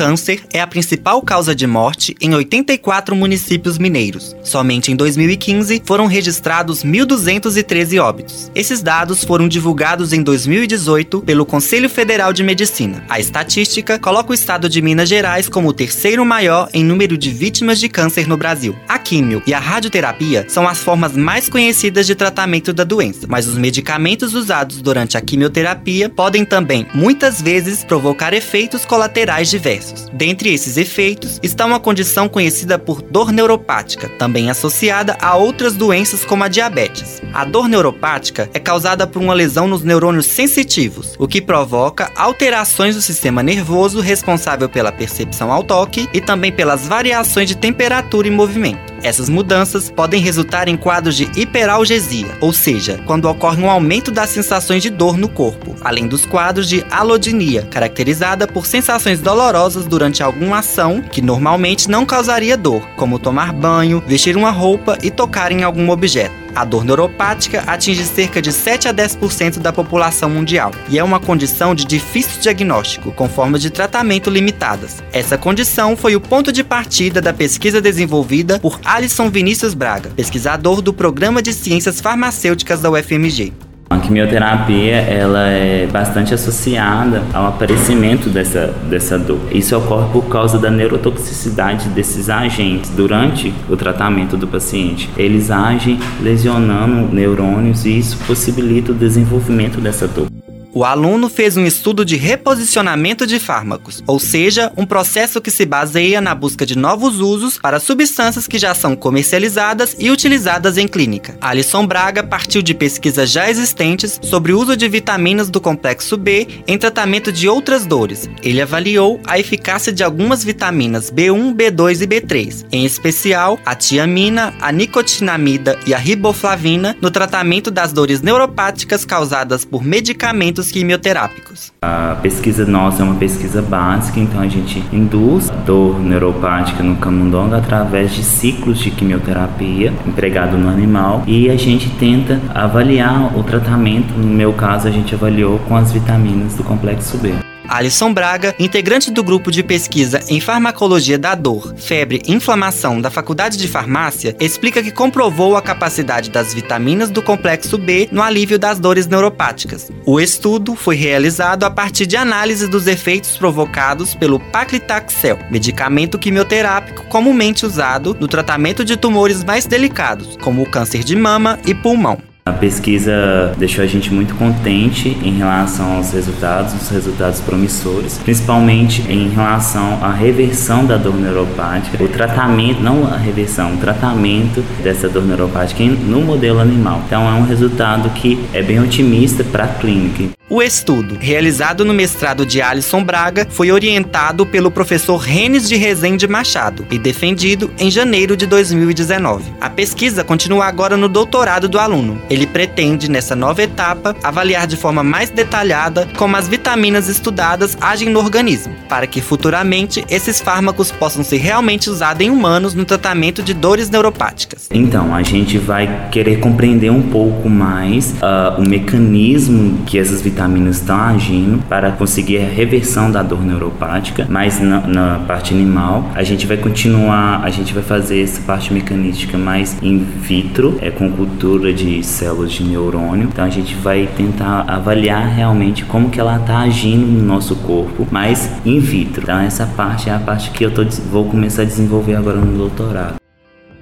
Câncer é a principal causa de morte em 84 municípios mineiros. Somente em 2015 foram registrados 1.213 óbitos. Esses dados foram divulgados em 2018 pelo Conselho Federal de Medicina. A estatística coloca o estado de Minas Gerais como o terceiro maior em número de vítimas de câncer no Brasil. A químio e a radioterapia são as formas mais conhecidas de tratamento da doença, mas os medicamentos usados durante a quimioterapia podem também, muitas vezes, provocar efeitos colaterais diversos. Dentre esses efeitos está uma condição conhecida por dor neuropática, também associada a outras doenças como a diabetes. A dor neuropática é causada por uma lesão nos neurônios sensitivos, o que provoca alterações do sistema nervoso responsável pela percepção ao toque e também pelas variações de temperatura e movimento. Essas mudanças podem resultar em quadros de hiperalgesia, ou seja, quando ocorre um aumento das sensações de dor no corpo, além dos quadros de alodinia, caracterizada por sensações dolorosas durante alguma ação que normalmente não causaria dor, como tomar banho, vestir uma roupa e tocar em algum objeto. A dor neuropática atinge cerca de 7 a 10% da população mundial e é uma condição de difícil diagnóstico, com formas de tratamento limitadas. Essa condição foi o ponto de partida da pesquisa desenvolvida por Alisson Vinícius Braga, pesquisador do Programa de Ciências Farmacêuticas da UFMG. Quimioterapia ela é bastante associada ao aparecimento dessa, dessa dor. Isso ocorre por causa da neurotoxicidade desses agentes durante o tratamento do paciente. Eles agem lesionando neurônios e isso possibilita o desenvolvimento dessa dor. O aluno fez um estudo de reposicionamento de fármacos, ou seja, um processo que se baseia na busca de novos usos para substâncias que já são comercializadas e utilizadas em clínica. Alisson Braga partiu de pesquisas já existentes sobre o uso de vitaminas do complexo B em tratamento de outras dores. Ele avaliou a eficácia de algumas vitaminas B1, B2 e B3, em especial a tiamina, a nicotinamida e a riboflavina no tratamento das dores neuropáticas causadas por medicamentos tratamentos quimioterápicos. A pesquisa nossa é uma pesquisa básica, então a gente induz dor neuropática no camundongo através de ciclos de quimioterapia empregado no animal e a gente tenta avaliar o tratamento. No meu caso, a gente avaliou com as vitaminas do complexo B. Alisson Braga, integrante do grupo de pesquisa em farmacologia da dor, febre e inflamação da Faculdade de Farmácia, explica que comprovou a capacidade das vitaminas do complexo B no alívio das dores neuropáticas. O estudo foi realizado a partir de análise dos efeitos provocados pelo paclitaxel, medicamento quimioterápico comumente usado no tratamento de tumores mais delicados, como o câncer de mama e pulmão. A pesquisa deixou a gente muito contente em relação aos resultados, os resultados promissores, principalmente em relação à reversão da dor neuropática, o tratamento, não a reversão, o tratamento dessa dor neuropática no modelo animal. Então é um resultado que é bem otimista para a clínica. O estudo, realizado no mestrado de Alisson Braga, foi orientado pelo professor Renes de Rezende Machado e defendido em janeiro de 2019. A pesquisa continua agora no doutorado do aluno. Ele pretende, nessa nova etapa, avaliar de forma mais detalhada como as vitaminas estudadas agem no organismo, para que futuramente esses fármacos possam ser realmente usados em humanos no tratamento de dores neuropáticas. Então, a gente vai querer compreender um pouco mais uh, o mecanismo que essas vitaminas vitaminas estão agindo para conseguir a reversão da dor neuropática, mas na, na, parte animal a gente vai continuar, a gente vai fazer essa parte mecanística mais in vitro, é com cultura de células de neurônio. Então a gente vai tentar avaliar realmente como que ela está agindo no nosso corpo, mas in vitro. Então essa parte é a parte que eu tô, vou começar a desenvolver agora no doutorado.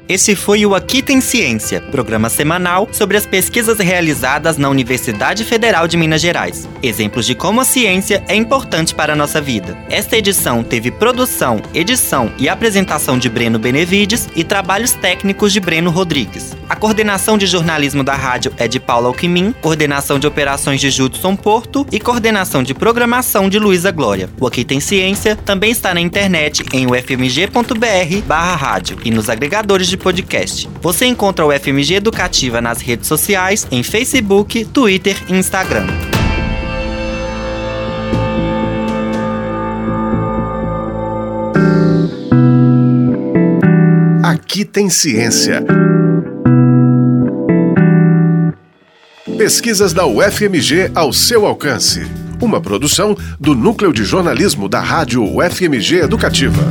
Esse foi o Aqui Tem Ciência, programa semanal sobre as pesquisas realizadas na Universidade Federal de Minas Gerais. Exemplos de como a ciência é importante para a nossa vida. Esta edição teve produção, edição e apresentação de Breno Benevides e trabalhos técnicos de Breno Rodrigues. A coordenação de jornalismo da rádio é de Paula Alquimim, coordenação de operações de Judson Porto e coordenação de programação de Luísa Glória. O Aqui Tem Ciência também está na internet em ufmg.br/rádio e nos agregadores de podcast. Você encontra o FMG Educativa nas redes sociais, em Facebook, Twitter e Instagram. Aqui tem ciência. Pesquisas da UFMG ao seu alcance. Uma produção do Núcleo de Jornalismo da Rádio UFMG Educativa.